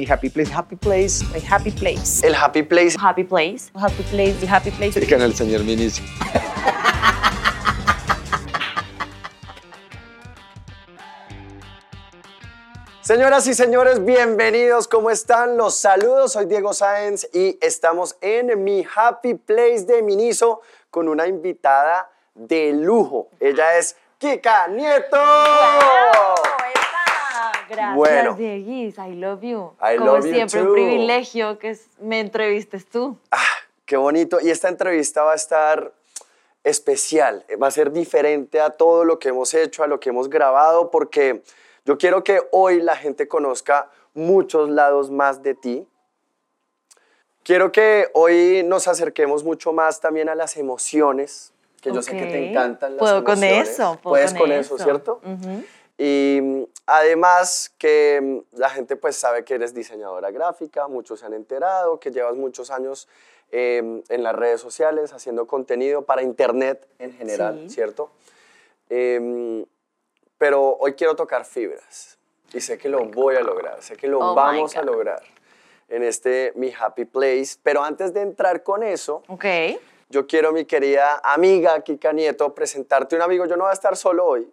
mi happy place. Happy place. My happy place. El Happy Place. Happy place. Happy place. The happy place. El canal señor Minicio. Señoras y señores, bienvenidos. ¿Cómo están? Los saludos. Soy Diego Sáenz y estamos en mi Happy Place de Miniso con una invitada de lujo. Ella es Kika Nieto. Gracias, Bueno. Dieguis. I love you. I Como love you siempre, too. un privilegio que me entrevistes tú. Ah, qué bonito. Y esta entrevista va a estar especial, va a ser diferente a todo lo que hemos hecho, a lo que hemos grabado, porque yo quiero que hoy la gente conozca muchos lados más de ti. Quiero que hoy nos acerquemos mucho más también a las emociones, que yo sé que te encantan las Puedo con emociones. eso, puedo Puedes con con eso, eso. ¿cierto? Ujú. Y además que la gente pues sabe que eres diseñadora gráfica, muchos se han enterado, que llevas muchos años eh, en las redes sociales haciendo contenido para internet en general, Sí. ¿cierto? Eh, pero hoy quiero tocar fibras y sé que lo voy a lograr, sé que lo Oh vamos a lograr en este Mi Happy Place. Pero antes de entrar con eso, Ok. yo quiero, mi querida amiga Kika Nieto, presentarte un amigo. Yo no voy a estar solo hoy,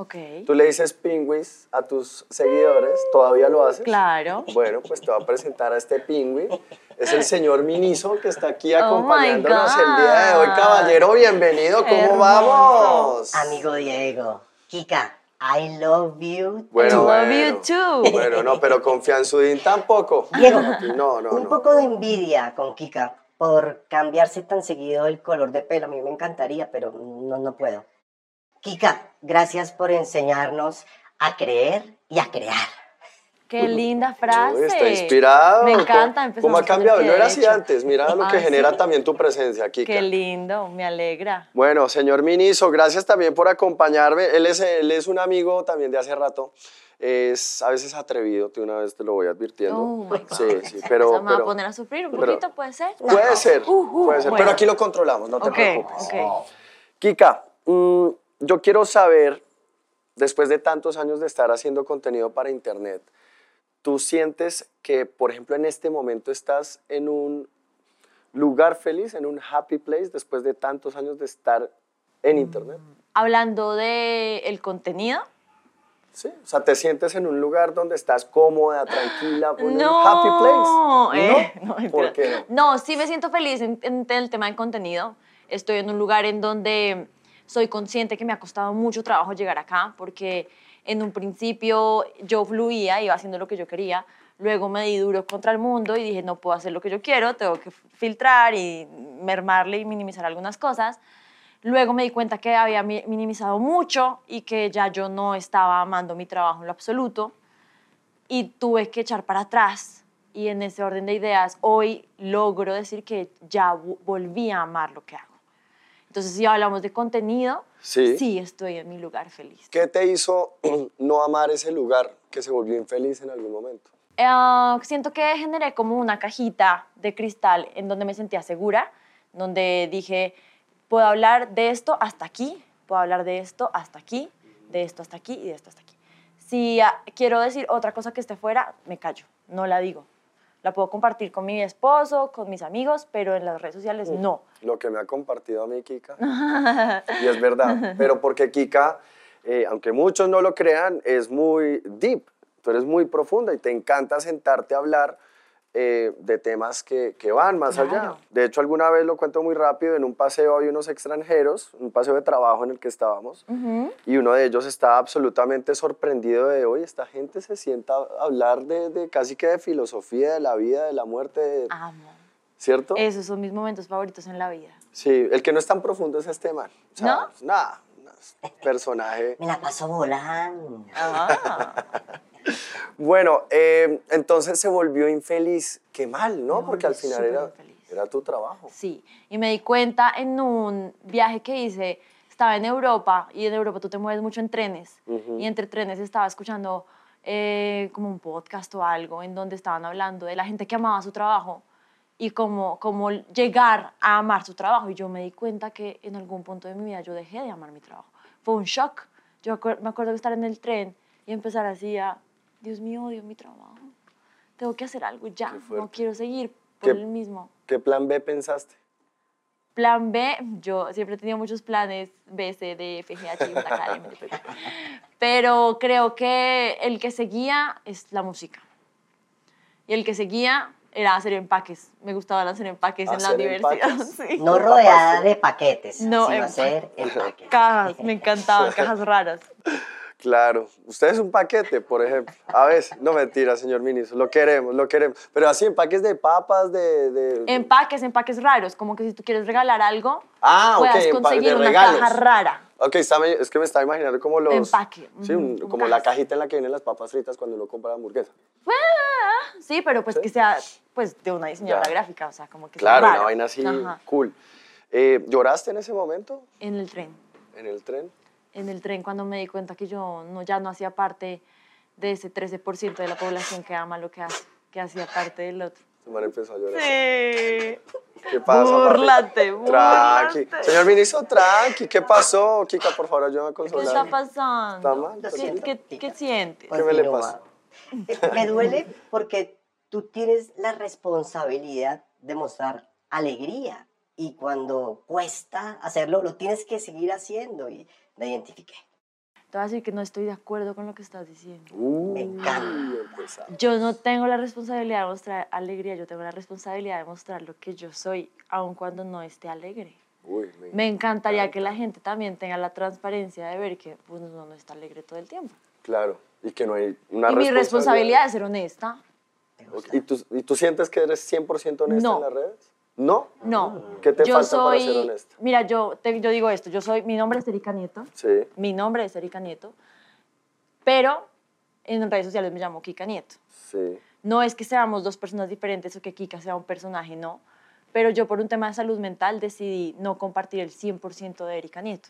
Ok. Tú le dices pingüis a tus seguidores, ¿todavía lo haces? Claro. Bueno, pues te voy a presentar a este pingüi. Es el señor Miniso que está aquí Oh acompañándonos el día de hoy. Caballero, bienvenido, ¿cómo Hermoso. vamos? Amigo Diego, Kika, I love you. Bueno, I love bueno. you too. Bueno, no, pero confianzudín tampoco. Diego, No, no, un no. poco de envidia con Kika por cambiarse tan seguido el color de pelo. A mí me encantaría, pero no, no puedo. Kika, gracias por enseñarnos a creer y a crear. Qué linda frase. Uy, está inspirado. Me ¿Cómo- encanta. empezamos ¿Cómo ha cambiado? No era así antes. Mira lo que Ah, genera sí. también tu presencia, Kika. Qué lindo, me alegra. Bueno, señor Miniso, gracias también por acompañarme. Él es, él es un amigo también de hace rato. Es a veces atrevido, de una vez te lo voy advirtiendo. Oh my God. Sí, sí, pero... ¿Me va a pero- poner a sufrir un pero- poquito, puede ser? Puede ser, Uh, uh, puede ser. bueno. Pero aquí lo controlamos, no te preocupes. ok. Kika, mm, yo quiero saber, después de tantos años de estar haciendo contenido para internet, ¿tú sientes que, por ejemplo, en este momento estás en un lugar feliz, en un happy place, después de tantos años de estar en internet? Hablando de el contenido. Sí, o sea, te sientes en un lugar donde estás cómoda, tranquila, en un No, happy place. eh, ¿No? no, ¿Por qué no? No, sí me siento feliz en, en el tema de contenido. Estoy en un lugar en donde soy consciente que me ha costado mucho trabajo llegar acá, porque en un principio yo fluía, iba haciendo lo que yo quería, luego me di duro contra el mundo y dije, no puedo hacer lo que yo quiero, tengo que filtrar y mermarle y minimizar algunas cosas. Luego me di cuenta que había mi- minimizado mucho y que ya yo no estaba amando mi trabajo en lo absoluto y tuve que echar para atrás. Y en ese orden de ideas, hoy logro decir que ya vo- volví a amar lo que hago. Entonces, si hablamos de contenido, Sí. estoy en mi lugar feliz. ¿Qué te hizo no amar ese lugar que se volvió infeliz en algún momento? Eh, siento que generé como una cajita de cristal en donde me sentía segura, donde dije, puedo hablar de esto hasta aquí, puedo hablar de esto hasta aquí, de esto hasta aquí y de esto hasta aquí. Si ah, quiero decir otra cosa que esté fuera, me callo, no la digo. La puedo compartir con mi esposo, con mis amigos, pero en las redes sociales no. Lo que me ha compartido a mí Kika. y es verdad. Pero porque Kika, eh, aunque muchos no lo crean, es muy deep. Tú eres muy profunda y te encanta sentarte a hablar eh, de temas que, que van más allá. De hecho, alguna vez lo cuento muy rápido, en un paseo había unos extranjeros, un paseo de trabajo en el que estábamos, y uno de ellos estaba absolutamente sorprendido de, hoy esta gente se sienta a hablar de, de casi que de filosofía, de la vida, de la muerte, de- Amo. ¿cierto? Esos son mis momentos favoritos en la vida. Sí, el que no es tan profundo es este man. O sea, ¿No? Nada, personaje. Me la paso volando. Ah. Bueno, eh, entonces se volvió infeliz. Qué mal, ¿no? Porque al final era, era tu trabajo. Sí, y me di cuenta en un viaje que hice, estaba en Europa y en Europa tú te mueves mucho en trenes Ujú. y entre trenes estaba escuchando eh, como un podcast o algo en donde estaban hablando de la gente que amaba su trabajo y cómo, cómo llegar a amar su trabajo y yo me di cuenta que en algún punto de mi vida yo dejé de amar mi trabajo. Fue un shock. Yo me acuerdo de estar en el tren y empezar así a, Dios mío, odio mi trabajo. tengo que hacer algo ya, no quiero seguir por ¿Qué- el mismo. ¿Qué plan B pensaste? Plan B, yo siempre he tenido muchos planes, B, C, D, F, G, H, I, J, K, L, M, N, P, Q. Pero creo que el que seguía es la música. Y el que seguía era hacer empaques. Me gustaba hacer empaques en la ¿Hacer universidad. empaques? sí. No rodeada de paquetes, No, sino en- hacer empaques. Cajas, me encantaban, cajas raras. Claro, usted es un paquete, por ejemplo. A veces, no mentira, señor ministro, lo queremos, lo queremos. Pero así, empaques de papas, de... de- Empaques, empaques raros, como que si tú quieres regalar algo, Ah, puedas empa- conseguir una caja rara. Ok, está es que me estaba imaginando como los... Empaque, Sí, un- como como la cajita en la que vienen las papas fritas cuando uno compra hamburguesa. Sí, pero pues que sea pues de una diseñadora Ya. gráfica, o sea, como que sea Claro, una raro. vaina así, Ajá. cool. Eh, ¿Lloraste en ese momento? En el tren. ¿En el tren? En el tren cuando me di cuenta que yo no, ya no hacía parte de ese 13% de la población que ama lo que hace, que hacía parte del otro. Su madre empezó a llorar. Sí. ¿Qué pasa, Tranqui. búrlate. Señor ministro, tranqui. ¿Qué pasó? Kika, por favor, ayúdame a ¿Qué consolar. está pasando? ¿Está mal? ¿Qué, qué- qué sientes? ¿Qué me le Continúa. pasa? Me duele porque tú tienes la responsabilidad de mostrar alegría y cuando cuesta hacerlo, lo tienes que seguir haciendo y me identifiqué. Te voy a decir que no estoy de acuerdo con lo que estás diciendo. Uh, Me encanta. empezamos. Yo no tengo la responsabilidad de mostrar alegría, yo tengo la responsabilidad de mostrar lo que yo soy, aun cuando no esté alegre. Uy, me, Me encantaría que la gente también tenga la transparencia de ver que pues, uno no está alegre todo el tiempo. Claro, y que no hay una y mi responsabilidad es ser honesta. ¿Y tú, ¿Y tú sientes que eres 100% honesta No. en las redes? ¿No? No. ¿Qué te yo falta soy, para ser honesta? Mira, yo, te- yo digo esto, yo soy, mi nombre es Erika Nieto, Sí, mi nombre es Erika Nieto, pero en redes sociales me llamo Kika Nieto. sí. No es que seamos dos personas diferentes o que Kika sea un personaje, no. Pero yo por un tema de salud mental decidí no compartir el 100% de Erika Nieto.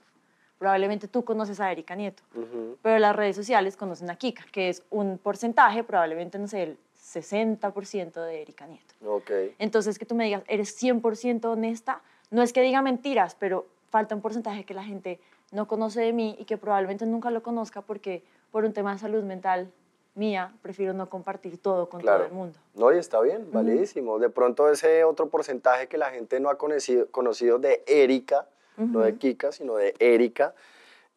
Probablemente tú conoces a Erika Nieto, Ujú. pero las redes sociales conocen a Kika, que es un porcentaje, probablemente, no sé, el 60% de Erika Nieto. Ok. Entonces, que tú me digas, eres 100% honesta, no es que diga mentiras, pero falta un porcentaje que la gente no conoce de mí y que probablemente nunca lo conozca porque por un tema de salud mental mía, prefiero no compartir todo con Claro. todo el mundo. No, y está bien, validísimo. De pronto ese otro porcentaje que la gente no ha conocido, conocido de Erika, no de. Kika, sino de Erika,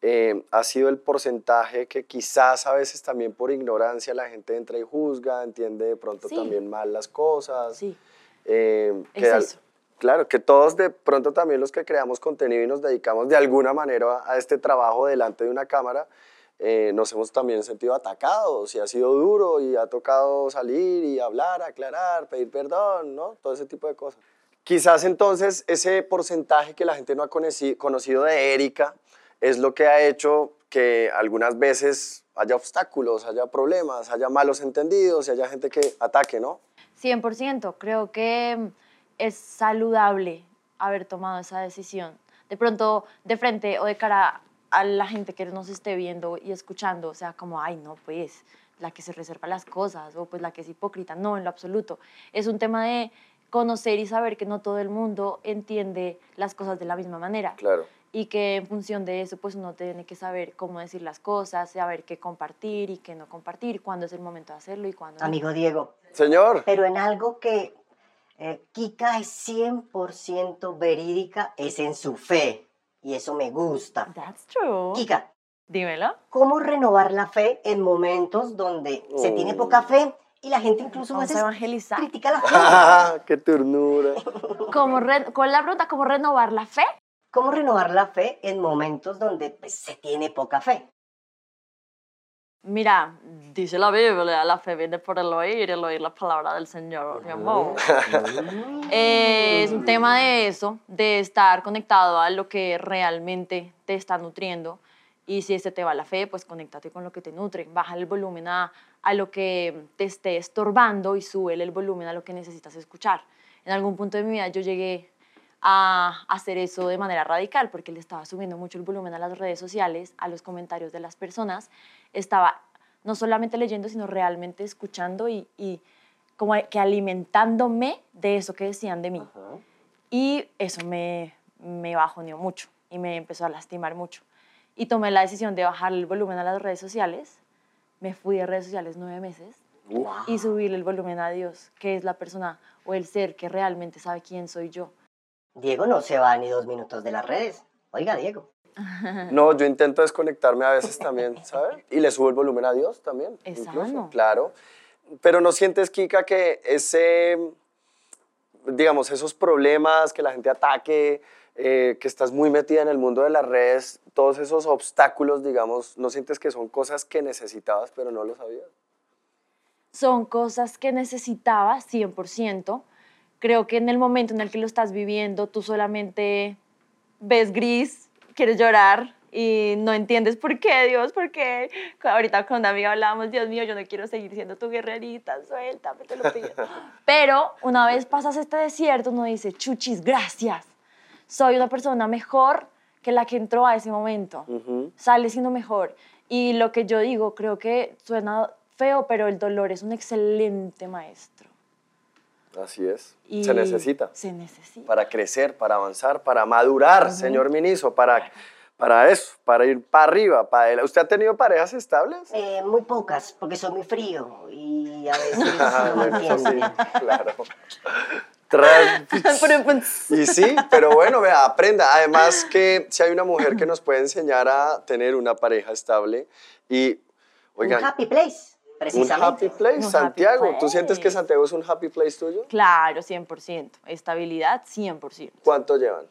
eh, ha sido el porcentaje que quizás a veces también por ignorancia la gente entra y juzga, entiende de pronto Sí. también mal las cosas. Sí, Eh, Es que eso. Claro, que todos de pronto también los que creamos contenido y nos dedicamos de alguna manera a, a este trabajo delante de una cámara, eh, nos hemos también sentido atacados y ha sido duro y ha tocado salir y hablar, aclarar, pedir perdón, ¿no? Todo ese tipo de cosas. Quizás entonces ese porcentaje que la gente no ha conocido de Erika es lo que ha hecho que algunas veces haya obstáculos, haya problemas, haya malos entendidos y haya gente que ataque, ¿no? 100%. Creo que mm, es saludable haber tomado esa decisión. De pronto, de frente o de cara a la gente que nos esté viendo y escuchando, o sea, como, ay, no, pues, la que se reserva las cosas, o pues la que es hipócrita. No, en lo absoluto. Es un tema de conocer y saber que no todo el mundo entiende las cosas de la misma manera. Claro. Y que en función de eso, pues uno tiene que saber cómo decir las cosas, saber qué compartir y qué no compartir, cuándo es el momento de hacerlo y cuándo no. Amigo Diego, Señor. pero en algo que eh, Kika es 100% verídica es en su fe. Y eso me gusta. That's true. Kika, Dímelo. ¿cómo renovar la fe en momentos donde se tiene Oh. poca fe y la gente incluso Vamos a veces evangelizar. critica la fe? ¡Ah, ¡Qué ternura! ¿Cómo re- ¿Cuál es la pregunta? ¿Cómo renovar la fe? ¿Cómo renovar la fe en momentos donde pues, se tiene poca fe? Mira, dice la Biblia, la fe viene por el oír, el oír la palabra del Señor, mi amor. Eh, es un tema de eso, de estar conectado a lo que realmente te está nutriendo. Y si este te va la fe, pues conéctate con lo que te nutre. Baja el volumen a, a lo que te esté estorbando y sube el volumen a lo que necesitas escuchar. En algún punto de mi vida yo llegué a hacer eso de manera radical porque le estaba subiendo mucho el volumen a las redes sociales, a los comentarios de las personas. Estaba no solamente leyendo, sino realmente escuchando y, y como que alimentándome de eso que decían de mí. Y eso me, me bajoneó mucho y me empezó a lastimar mucho. Y tomé la decisión de bajar el volumen a las redes sociales. Me fui de redes sociales nueve meses y subirle el volumen a Dios, que es la persona o el ser que realmente sabe quién soy yo. Diego no se va ni dos minutos de las redes. Oiga, Diego. No, yo intento desconectarme a veces también, ¿sabes? Y le subo el volumen a Dios también. Es sano. Claro. Pero no sientes, Kika, que ese, digamos, esos problemas, que la gente ataque, eh, que estás muy metida en el mundo de las redes, todos esos obstáculos, digamos, ¿no sientes que son cosas que necesitabas pero no lo sabías? son cosas que necesitaba 100%. Creo que en el momento en el que lo estás viviendo, tú solamente ves gris, quieres llorar y no entiendes por qué, Dios, por qué. Ahorita con una amiga hablábamos, Dios mío, yo no quiero seguir siendo tu guerrerita, suéltame, te lo pido. Pero una vez pasas este desierto, uno dice, chuchis, gracias. Soy una persona mejor que la que entró a ese momento. Sale siendo mejor. Y lo que yo digo, creo que suena feo, pero el dolor es un excelente maestro. Así es. Y Se necesita. Se necesita. Para crecer, para avanzar, para madurar, señor ministro, para, para eso, para ir para arriba. Para. ¿Usted ha tenido parejas estables? Eh, muy pocas, porque soy muy frío y a veces Ah, no entienden. claro. Y sí, pero bueno, vea, aprenda. Además que si hay una mujer que nos puede enseñar a tener una pareja estable y, oigan, Un happy place, un precisamente. happy place, Un happy Santiago. ¿Tú sientes que. Santiago es un happy place tuyo? claro, 100%. Estabilidad, 100%. ¿Cuánto llevan?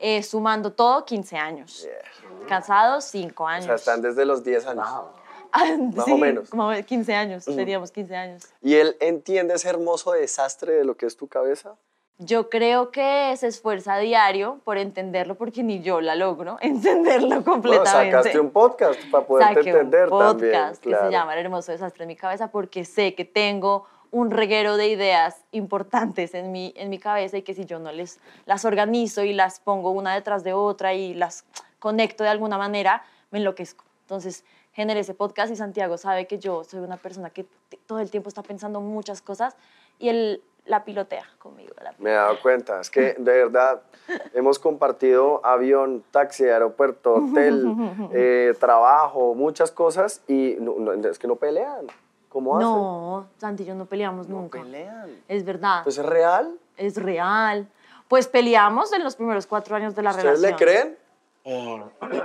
Eh, sumando todo, 15 años. Yeah. Casados, 5 O años. sea, están desde los 10 años. Wow. Ah, más sí, o menos. Como 15 años, teníamos 15 años. ¿Y él entiende ese hermoso desastre de lo que es tu cabeza? Yo creo que se esfuerza a diario por entenderlo porque ni yo la logro entenderlo Bueno, completamente. sacaste un podcast para Saqué entender un también. podcast que claro. se llama El hermoso desastre en mi cabeza porque sé que tengo un reguero de ideas importantes en mi, en mi cabeza y que si yo no les las organizo y las pongo una detrás de otra y las conecto de alguna manera, me enloquezco. Entonces, generé ese podcast y Santiago sabe que yo soy una persona que todo el tiempo está pensando muchas cosas y él la pilotea conmigo. la Me he dado cuenta, es que de verdad hemos compartido avión, taxi, aeropuerto, hotel, eh, trabajo, muchas cosas y no- no, es que no pelean. ¿Cómo hacen? No, Santi y yo no peleamos No nunca. pelean. Es verdad. Pues es real. es real. Pues peleamos en los primeros cuatro años de la ¿Ustedes relación. le creen?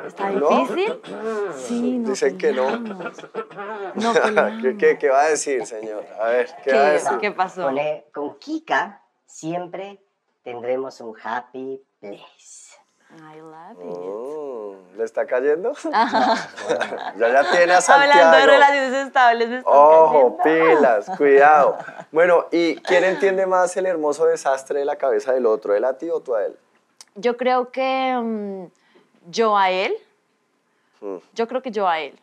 ¿Está ¿No? difícil? Sí, no Dicen que no. No ¿Qué, qué, qué va a decir, señor? A ver, ¿qué, ¿Qué? va a decir? ¿Qué pasó? con, eh, con Kika siempre tendremos un happy place. I love it. Oh, ¿Le está cayendo? ya ya tiene a Santiago. Hablando de relaciones estables, me están Ojo, cayendo. pilas, cuidado. Bueno, ¿y quién entiende más el hermoso desastre de la cabeza del otro? ¿Él a ti o tú a él? Yo creo que mm, yo a él. Mm. Yo creo que yo a él.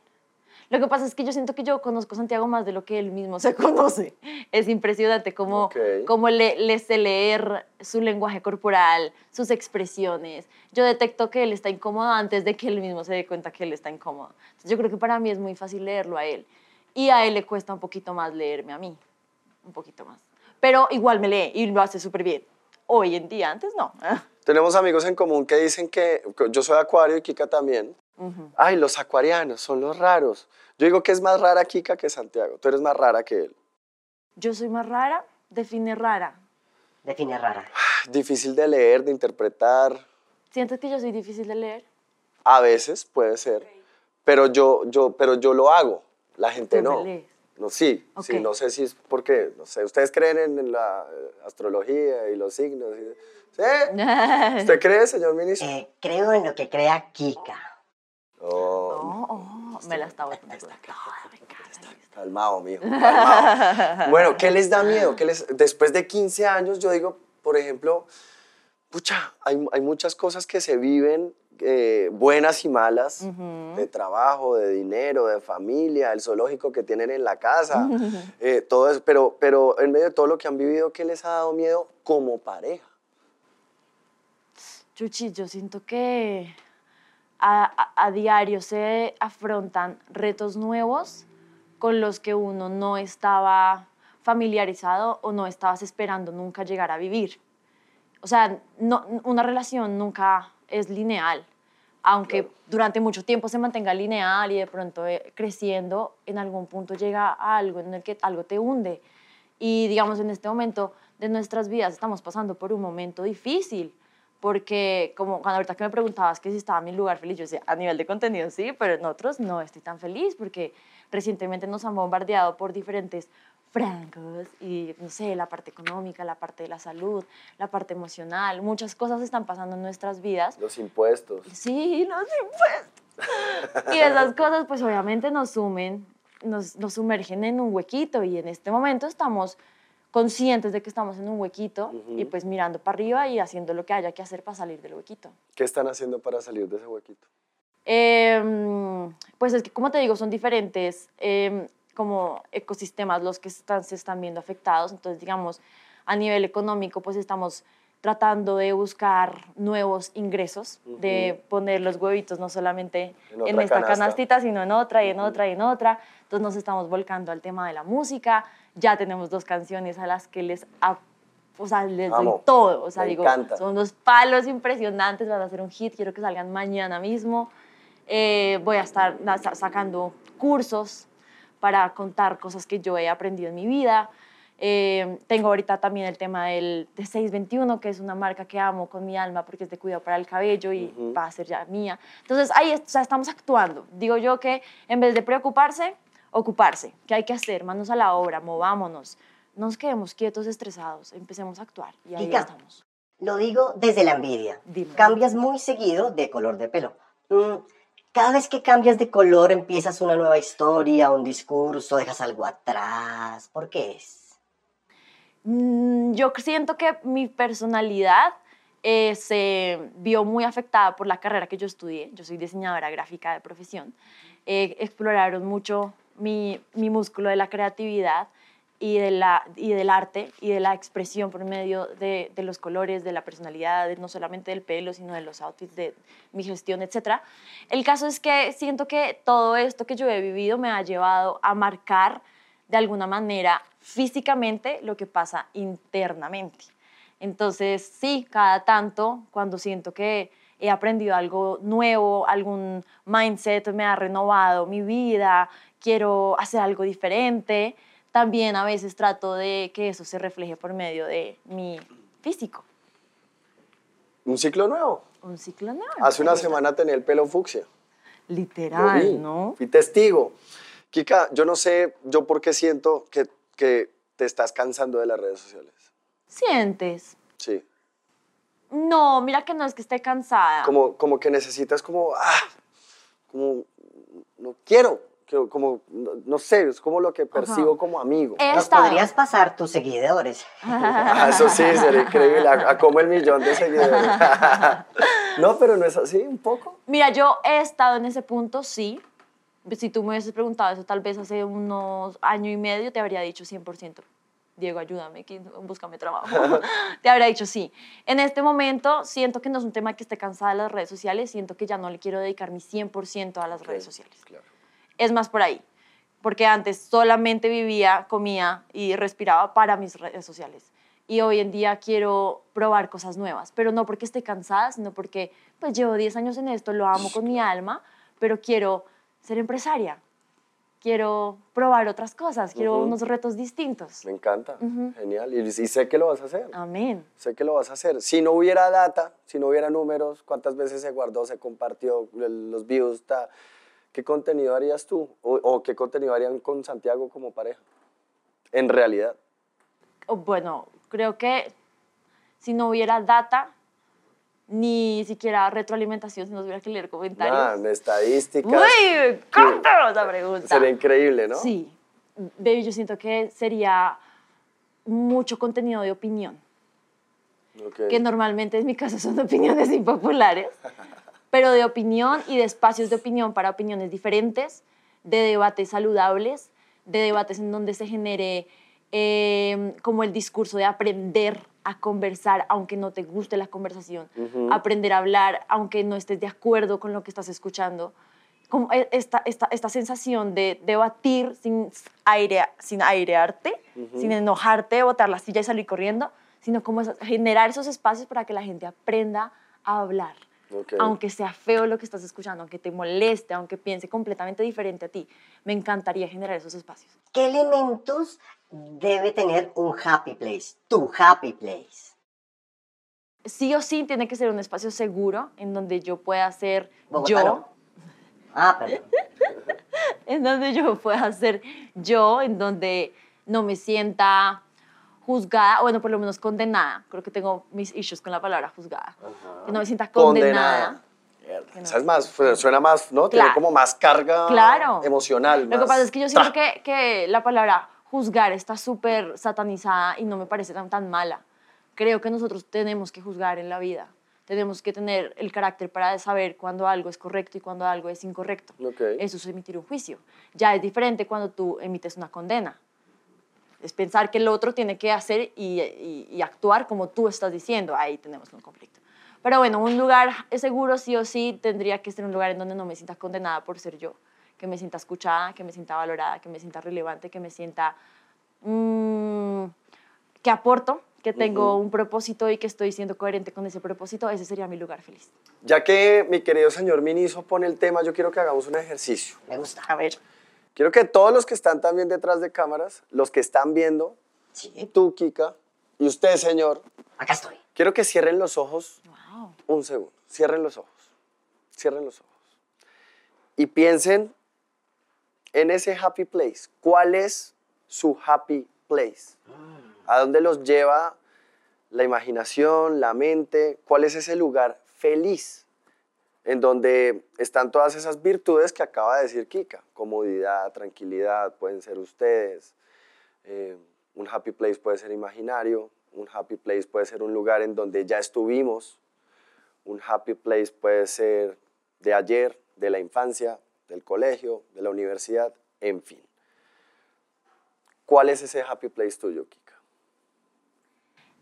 Lo que pasa es que yo siento que yo conozco a Santiago más de lo que él mismo se conoce. Es impresionante cómo, cómo le, le sé leer su lenguaje corporal, sus expresiones. Yo detecto que él está incómodo antes de que él mismo se dé cuenta que él está incómodo. Entonces yo creo que para mí es muy fácil leerlo a él. Y a él le cuesta un poquito más leerme a mí. Un poquito más. Pero igual me lee y lo hace súper bien. Hoy en día, antes no. Tenemos amigos en común que dicen que yo soy acuario y Kika también. Ujú. Ay, los acuarianos son los raros. Yo digo que es más rara Kika que Santiago. Tú eres más rara que él. Yo soy más rara, define rara. Define rara. Difícil de leer, de interpretar. ¿Sientes que yo soy difícil de leer? A veces puede ser. Pero yo, yo, pero yo lo hago. La gente no. lees. No, sí, Ok. sí, no sé si es porque, no sé, ustedes creen en, en la eh, astrología y los signos. y- ¿Sí? ¿Usted cree, señor ministro? Eh, creo en lo que crea Kika. Oh, Oh, oh, me la estaba encanta. calmado, mijo, calmado. Bueno, ¿qué les da miedo? ¿Qué les, después de 15 años, yo digo, por ejemplo, pucha, hay, hay muchas cosas que se viven, eh, buenas y malas, de trabajo, de dinero, de familia, el zoológico que tienen en la casa, eh, todo eso, pero, pero en medio de todo lo que han vivido, ¿qué les ha dado miedo como pareja? Chuchi, yo siento que a, a- a diario se afrontan retos nuevos con los que uno no estaba familiarizado o no estabas esperando nunca llegar a vivir. O sea, no, una relación nunca es lineal. aunque durante mucho tiempo se mantenga lineal y de pronto eh, creciendo, en algún punto llega a algo en el que algo te hunde. Y digamos, en este momento de nuestras vidas estamos pasando por un momento difícil, porque como cuando ahorita que me preguntabas que si estaba en mi lugar feliz, yo decía, a nivel de contenido sí, pero en otros no estoy tan feliz, porque recientemente nos han bombardeado por diferentes francos y no sé, la parte económica, la parte de la salud, la parte emocional, muchas cosas están pasando en nuestras vidas. Los impuestos. Sí, los impuestos. y esas cosas pues obviamente nos sumen, nos, nos sumergen en un huequito y en este momento estamos conscientes de que estamos en un huequito y pues mirando para arriba y haciendo lo que haya que hacer para salir del huequito. ¿Qué están haciendo para salir de ese huequito? Em, pues es que, como te digo, son diferentes em, como ecosistemas los que están, se están viendo afectados. Entonces, digamos, a nivel económico, pues estamos tratando de buscar nuevos ingresos, de poner los huevitos no solamente en, esta canastita, sino en otra y en otra y en otra. Entonces nos estamos volcando al tema de la música. Ya tenemos dos canciones a las que les, o sea, les doy todo. O sea, digo, son dos palos impresionantes, van a hacer un hit, quiero que salgan mañana mismo. Eh, voy a estar sacando cursos para contar cosas que yo he aprendido en mi vida. Eh, tengo ahorita también el tema del de 621, que es una marca que amo con mi alma porque es de cuidado para el cabello y va a ser ya mía. Entonces, ahí o sea, estamos actuando. Digo yo que en vez de preocuparse, ocuparse. ¿Qué hay que hacer? Manos a la obra, movámonos. No nos quedemos quietos, estresados. Empecemos a actuar. Y ahí estamos. Lo digo desde la envidia. Cambias muy seguido de color de pelo. Mm, cada vez que cambias de color empiezas una nueva historia, un discurso, dejas algo atrás. ¿Por qué es? Mm, yo siento que mi personalidad eh, se vio muy afectada por la carrera que yo estudié. Yo soy diseñadora gráfica de profesión. Eh, exploraron mucho mi, mi músculo de la creatividad y, de la, y del arte y de la expresión por medio de, de los colores, de la personalidad, no solamente del pelo, sino de los outfits, de mi gestión, etc. El caso es que siento que todo esto que yo he vivido me ha llevado a marcar de alguna manera físicamente lo que pasa internamente. Entonces, sí, cada tanto, cuando siento que he aprendido algo nuevo, algún mindset me ha renovado mi vida, quiero hacer algo diferente, también a veces trato de que eso se refleje por medio de mi físico. ¿Un ciclo nuevo? Un ciclo nuevo. Hace una semana tenía el pelo fucsia. Literal, ¿no? Fui testigo. Kika, yo no sé, yo por qué siento que, que te estás cansando de las redes sociales. ¿Sientes? Sí. No, mira que no es que esté cansada. Como, como que necesitas como, ah, como, no quiero, como, no, sé, es como lo que percibo como amigo. Nos podrías pasar tus seguidores. Ah, eso sí, sería increíble, a, como el millón de seguidores. no, pero no es así, un poco. Mira, yo he estado en ese punto, sí. Si tú me hubieses preguntado eso tal vez hace unos año y medio, te habría dicho 100%. Diego, ayúdame, búscame trabajo. te habría dicho sí. En este momento siento que no es un tema que esté cansada de las redes sociales, siento que ya no le quiero dedicar mi 100% a las redes sociales. Claro es más por ahí, porque antes solamente vivía, comía y respiraba para mis redes sociales. Y hoy en día quiero probar cosas nuevas, pero no porque esté cansada, sino porque pues llevo 10 años en esto, lo amo con mi alma, pero quiero ser empresaria. Quiero probar otras cosas, quiero unos retos distintos. Me encanta, genial. Y, y, sé que lo vas a hacer. Amén. Sé que lo vas a hacer. Si no hubiera data, si no hubiera números, cuántas veces se guardó, se compartió, los views, está ¿qué contenido harías tú? O, qué contenido harían con Santiago como pareja? En realidad. Oh, bueno, creo que si no hubiera data, ni siquiera retroalimentación, si no hubiera que leer comentarios. Ah, estadísticas. ¡Uy! ¡Cómo esa pregunta! Sería increíble, ¿no? Sí. Baby, yo siento que sería mucho contenido de opinión. Que normalmente en mi caso son opiniones impopulares. pero de opinión y de espacios de opinión para opiniones diferentes, de debates saludables, de debates en donde se genere em, como el discurso de aprender a conversar aunque no te guste la conversación, aprender a hablar aunque no estés de acuerdo con lo que estás escuchando. Como e, esta, esta, esta sensación de debatir sin, aire, sin airearte, sin enojarte, botar la silla y salir corriendo, sino como generar esos espacios para que la gente aprenda a hablar Aunque sea feo lo que estás escuchando, aunque te moleste, aunque piense completamente diferente a ti, me encantaría generar esos espacios. ¿Qué elementos debe tener un happy place? Tu happy place. Sí o sí tiene que ser un espacio seguro en donde yo pueda ser Bogotá yo, no. Ah, perdón. en donde yo pueda ser yo, en donde no me sienta juzgada, o bueno, por lo menos condenada. Creo que tengo mis issues con la palabra juzgada. Que no me sienta condenada. Que no. Esa es más, suena más, ¿no? Tiene Claro. como más carga Claro. emocional. Lo que más pasa es que yo siento que, que la palabra juzgar está súper satanizada y no me parece tan, tan mala. Creo que nosotros tenemos que juzgar en la vida. Tenemos que tener el carácter para saber cuándo algo es correcto y cuándo algo es incorrecto. Ok. Eso es emitir un juicio. Ya es diferente cuando tú emites una condena. Es pensar que el otro tiene que hacer y, y- y actuar como tú estás diciendo. Ahí tenemos un conflicto. Pero bueno, un lugar seguro sí o sí tendría que ser un lugar en donde no me sienta condenada por ser yo. Que me sienta escuchada, que me sienta valorada, que me sienta relevante, que me sienta mm, que aporto, que tengo un propósito y que estoy siendo coherente con ese propósito. Ese sería mi lugar feliz. Ya que mi querido señor Miniso pone el tema, yo quiero que hagamos un ejercicio. Me gusta. A ver. Quiero que todos los que están también detrás de cámaras, los que están viendo, Sí. tú, Kika, y usted, señor, Acá estoy. quiero que cierren los ojos Wow. un segundo. Cierren los ojos. Cierren los ojos. Y piensen en ese happy place. ¿Cuál es su happy place? ¿A dónde los lleva la imaginación, la mente? ¿Cuál es ese lugar feliz? En donde están todas esas virtudes que acaba de decir Kika. Comodidad, tranquilidad, pueden ser ustedes. Eh, un happy place puede ser imaginario. Un happy place puede ser un lugar en donde ya estuvimos. Un happy place puede ser de ayer, de la infancia, del colegio, de la universidad, en fin. ¿Cuál es ese happy place tuyo, Kika?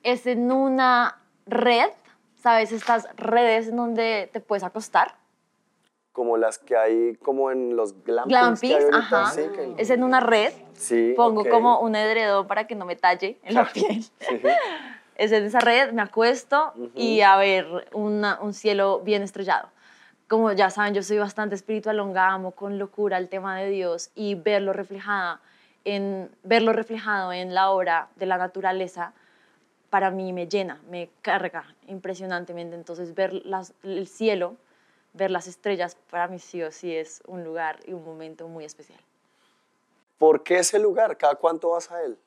es en una red, ¿sabes? Estas redes en donde te puedes acostar. Como las que hay como en los glampings. Glampings, que hay ahorita, ajá. sí, que- Es en una red. Sí, Pongo como un edredón para que no me talle en la piel. Sí. Es en esa red, me acuesto y a ver una- un cielo bien estrellado. Como ya saben, yo soy bastante espiritual, amo con locura el tema de Dios y verlo reflejada en verlo reflejado en la obra de la naturaleza para mí me llena, me carga impresionantemente. Entonces ver las- el cielo, ver las estrellas para mí sí o sí es un lugar y un momento muy especial. ¿Por qué ese lugar? ¿Cada cuánto vas a él?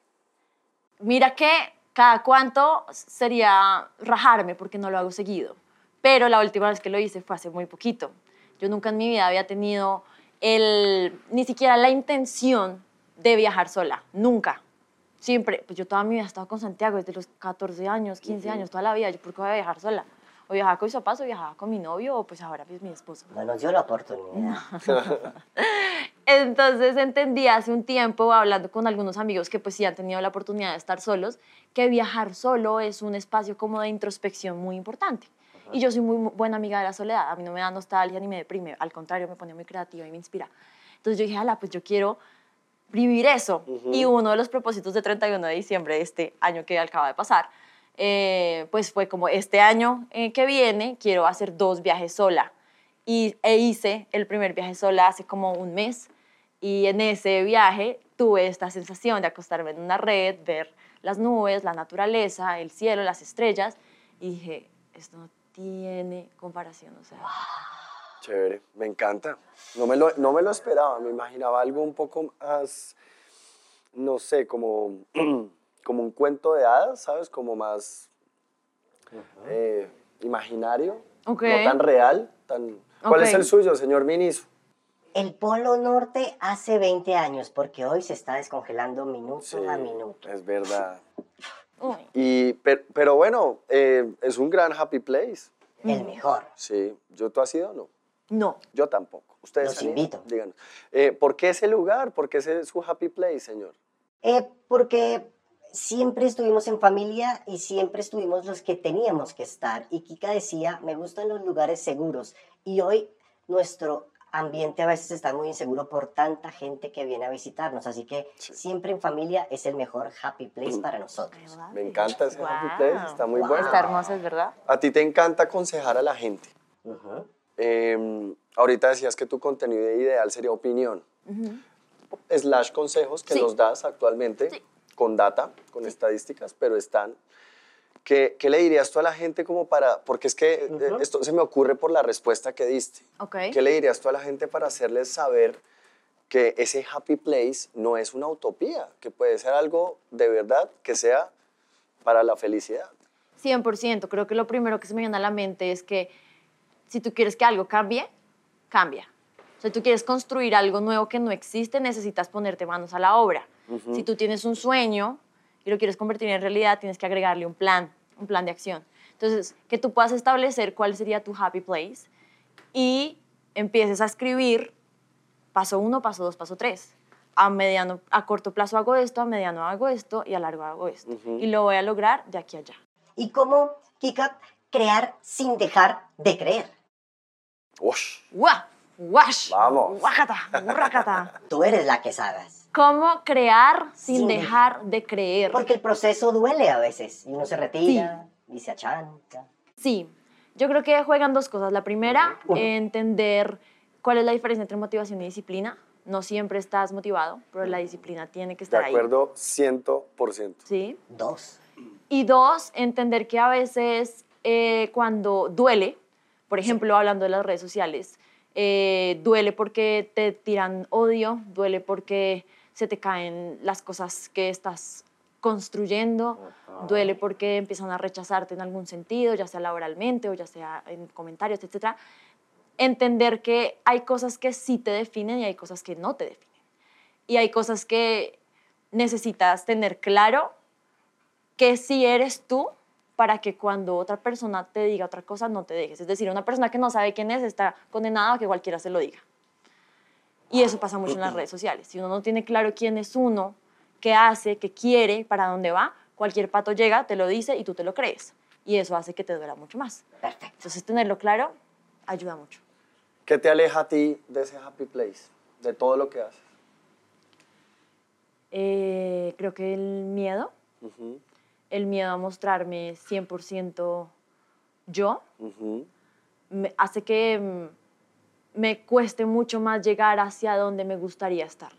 Mira que cada cuánto sería rajarme porque no lo hago seguido. Pero la última vez que lo hice fue hace muy poquito. Yo nunca en mi vida había tenido el, ni siquiera la intención de viajar sola. Nunca. Siempre, pues yo toda mi vida he estado con Santiago desde los 14 años, 15 años, toda la vida. ¿Yo por qué voy a viajar sola? O viajaba con mis papás, o viajaba con mi novio, o pues ahora es mi esposo. No nos dio la oportunidad. Entonces entendí hace un tiempo, hablando con algunos amigos que pues sí han tenido la oportunidad de estar solos, que viajar solo es un espacio como de introspección muy importante. Y yo soy muy mu- buena amiga de la soledad, a mí no me da nostalgia ni me deprime, al contrario, me pone muy creativa y me inspira. Entonces yo dije, ala, pues yo quiero vivir eso. Y uno de los propósitos de 31 de diciembre de este año que acaba de pasar, eh, pues fue como este año eh, que viene quiero hacer dos viajes sola. Y, e hice el primer viaje sola hace como un mes. Y en ese viaje tuve esta sensación de acostarme en una red, ver las nubes, la naturaleza, el cielo, las estrellas. Y dije, esto no tiene comparación. O sea, Chévere, me encanta. No me, lo, no me lo esperaba, me imaginaba algo un poco más, no sé, como, como un cuento de hadas, ¿sabes? Como más eh, imaginario, Ok. no tan real. Tan... ¿Cuál es el suyo, señor Miniso? El Polo Norte hace 20 años, porque hoy se está descongelando minuto Sí, a minuto. es verdad. Y, per- pero, bueno, eh, es un gran happy place. El mejor. Sí, ¿yo tú has ido o no? No. Yo tampoco. Ustedes Los invito. Díganos. Eh, ¿Por qué ese lugar? ¿Por qué ese es su happy place, señor? Eh, porque siempre estuvimos en familia y siempre estuvimos los que teníamos que estar. Y Kika decía, me gustan los lugares seguros. Y hoy nuestro ambiente a veces está muy inseguro por tanta gente que viene a visitarnos. Así que Sí. siempre en familia es el mejor happy place para nosotros. Me encanta ese happy place, está muy Wow. bueno. Está hermoso, es verdad. A ti te encanta aconsejar a la gente. Ujú. Eh, ahorita decías que tu contenido ideal sería opinión. Slash consejos que Sí. los das actualmente Sí. con data, con estadísticas, pero están. ¿Qué, ¿Qué le dirías tú a la gente como para.? Porque es que eh, esto se me ocurre por la respuesta que diste. Ok. ¿Qué le dirías tú a la gente para hacerles saber que ese happy place no es una utopía, que puede ser algo de verdad que sea para la felicidad? 100%. Creo que lo primero que se me viene a la mente es que si tú quieres que algo cambie, cambia. O sea, tú quieres construir algo nuevo que no existe, necesitas ponerte manos a la obra. Si tú tienes un sueño y lo quieres convertir en realidad, tienes que agregarle un plan, un plan de acción. Entonces, que tú puedas establecer cuál sería tu happy place y empieces a escribir paso uno, paso dos, paso tres. A, mediano, a corto plazo hago esto, a mediano hago esto y a largo hago esto. Y lo voy a lograr de aquí a allá. ¿Y cómo, Kika, crear sin dejar de creer? Ush. ¡Guau! ¡Guash! Vamos. ¡Guácata! ¡Guácata! Tú eres la que sabes. ¿Cómo crear sin Sin dejar de creer? Porque el proceso duele a veces. Y uno se retira y se achanta. Sí, yo creo que juegan dos cosas. La primera, Ujú. entender cuál es la diferencia entre motivación y disciplina. No siempre estás motivado, pero la disciplina tiene que De estar ahí. acuerdo, 100%. Sí. Dos. Y dos, entender que a veces eh, cuando duele, por ejemplo, hablando de las redes sociales, eh, duele porque te tiran odio, duele porque se te caen las cosas que estás construyendo, duele porque empiezan a rechazarte en algún sentido, ya sea laboralmente o ya sea en comentarios, etc. Entender que hay cosas que sí te definen y hay cosas que no te definen. Y hay cosas que necesitas tener claro que si eres tú para que cuando otra persona te diga otra cosa no te dejes. Es decir, una persona que no sabe quién es está condenada a que cualquiera se lo diga. Y eso pasa mucho en las redes sociales. Si uno no tiene claro quién es uno, qué hace, qué quiere, para dónde va, cualquier pato llega, te lo dice y tú te lo crees. Y eso hace que te duela mucho más. Perfecto. Entonces, tenerlo claro ayuda mucho. ¿Qué te aleja a ti de ese happy place? De todo lo que haces. Eh, creo que el miedo, Ujú, el miedo a mostrarme 100% yo, me- hace que mm, me cueste mucho más llegar hacia donde me gustaría estar.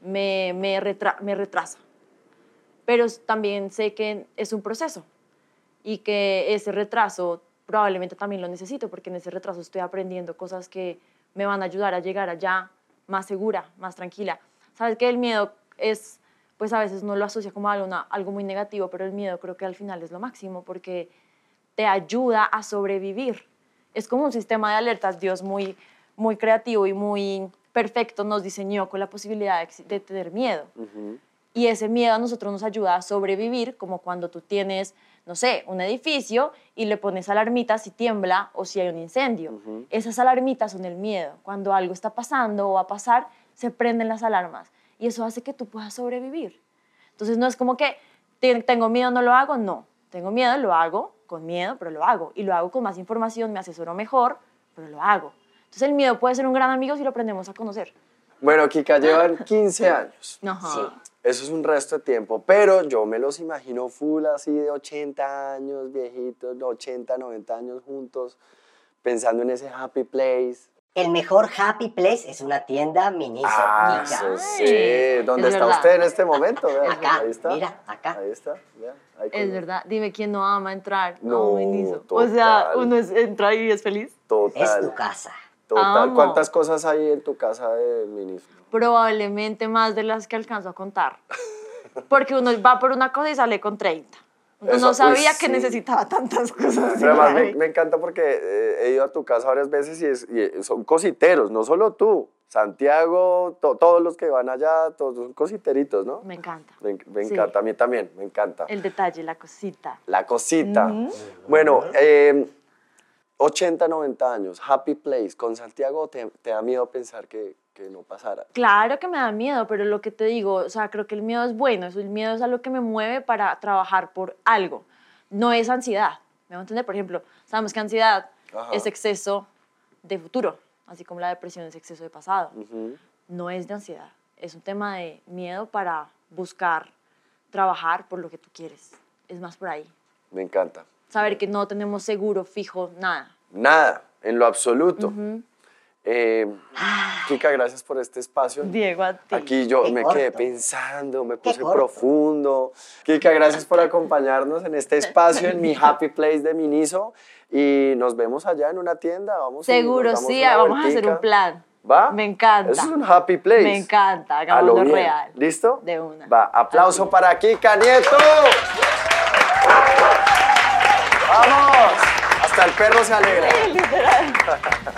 Me, me, retra- me retrasa. Pero también sé que es un proceso y que ese retraso probablemente también lo necesito porque en ese retraso estoy aprendiendo cosas que me van a ayudar a llegar allá más segura, más tranquila. Sabes que el miedo es, pues a veces no lo asocia como algo, una- algo muy negativo, pero el miedo creo que al final es lo máximo porque te ayuda a sobrevivir. Es como un sistema de alertas, Dios muy, muy creativo y muy perfecto nos diseñó con la posibilidad de, tener miedo. Y ese miedo a nosotros nos ayuda a sobrevivir, como cuando tú tienes, no sé, un edificio y le pones alarmitas si tiembla o si hay un incendio. Esas alarmitas son el miedo. Cuando algo está pasando o va a pasar, se prenden las alarmas. Y eso hace que tú puedas sobrevivir. Entonces no es como que "Te- tengo miedo, no lo hago. No, tengo miedo, lo hago con miedo, pero lo hago. Y lo hago con más información, me asesoro mejor, pero lo hago. Entonces el miedo puede ser un gran amigo si lo aprendemos a conocer. Bueno, Kika, llevan 15 años. Ajá. Sí. Eso es un resto de tiempo, pero yo me los imagino full así de 80 años, viejitos, de 80, 90 años juntos, pensando en ese happy place. El mejor happy place es una tienda Miniso. Ah, eso sí. ¿Dónde es está verdad. usted en este momento? Acá, ahí está. mira, acá. Ahí está, ahí Es verdad, dime quién no ama entrar. No, Benicio. O sea, uno es, entra y es feliz. Total. Es tu casa. Total. Amo. ¿Cuántas cosas hay en tu casa de ministro? Probablemente más de las que alcanzo a contar. Porque uno va por una cosa y sale con 30. Eso, no sabía que sí. necesitaba tantas cosas. Pero además me, encanta porque eh, he ido a tu casa varias veces y, es- y son cositeros, no solo tú. Santiago, to- todos los que van allá, todos son cositeritos, ¿no? Me encanta. Me, me Sí. encanta, a mí también, me encanta. El detalle, la cosita. La cosita. Bueno, eh, 80, 90 años, happy place. Con Santiago te, te da miedo pensar que, que no pasara. Claro que me da miedo, pero lo que te digo, o sea, creo que el miedo es bueno. El miedo es algo que me mueve para trabajar por algo. No es ansiedad. ¿Me va a entender? Por ejemplo, sabemos que ansiedad Ajá. es exceso de futuro, así como la depresión es exceso de pasado. No es de ansiedad, es un tema de miedo para buscar trabajar por lo que tú quieres. Es más por ahí. Me encanta. Saber que no tenemos seguro fijo, nada. Nada, en lo absoluto. Eh, Kika, gracias por este espacio. Diego, a ti. Aquí yo Qué me quedé pensando, me puse profundo. Kika, gracias por acompañarnos en este espacio, en mi happy place de Miniso. Y nos vemos allá en una tienda. Vamos Seguro, sí, vamos a hacer un plan. ¿Va? Me encanta. Eso es un happy place. Me encanta, A lo hagámoslo real. ¿Listo? De una. Va, aplauso Así. para Kika Nieto. ¡Vamos! Hasta el perro se alegra. Literal.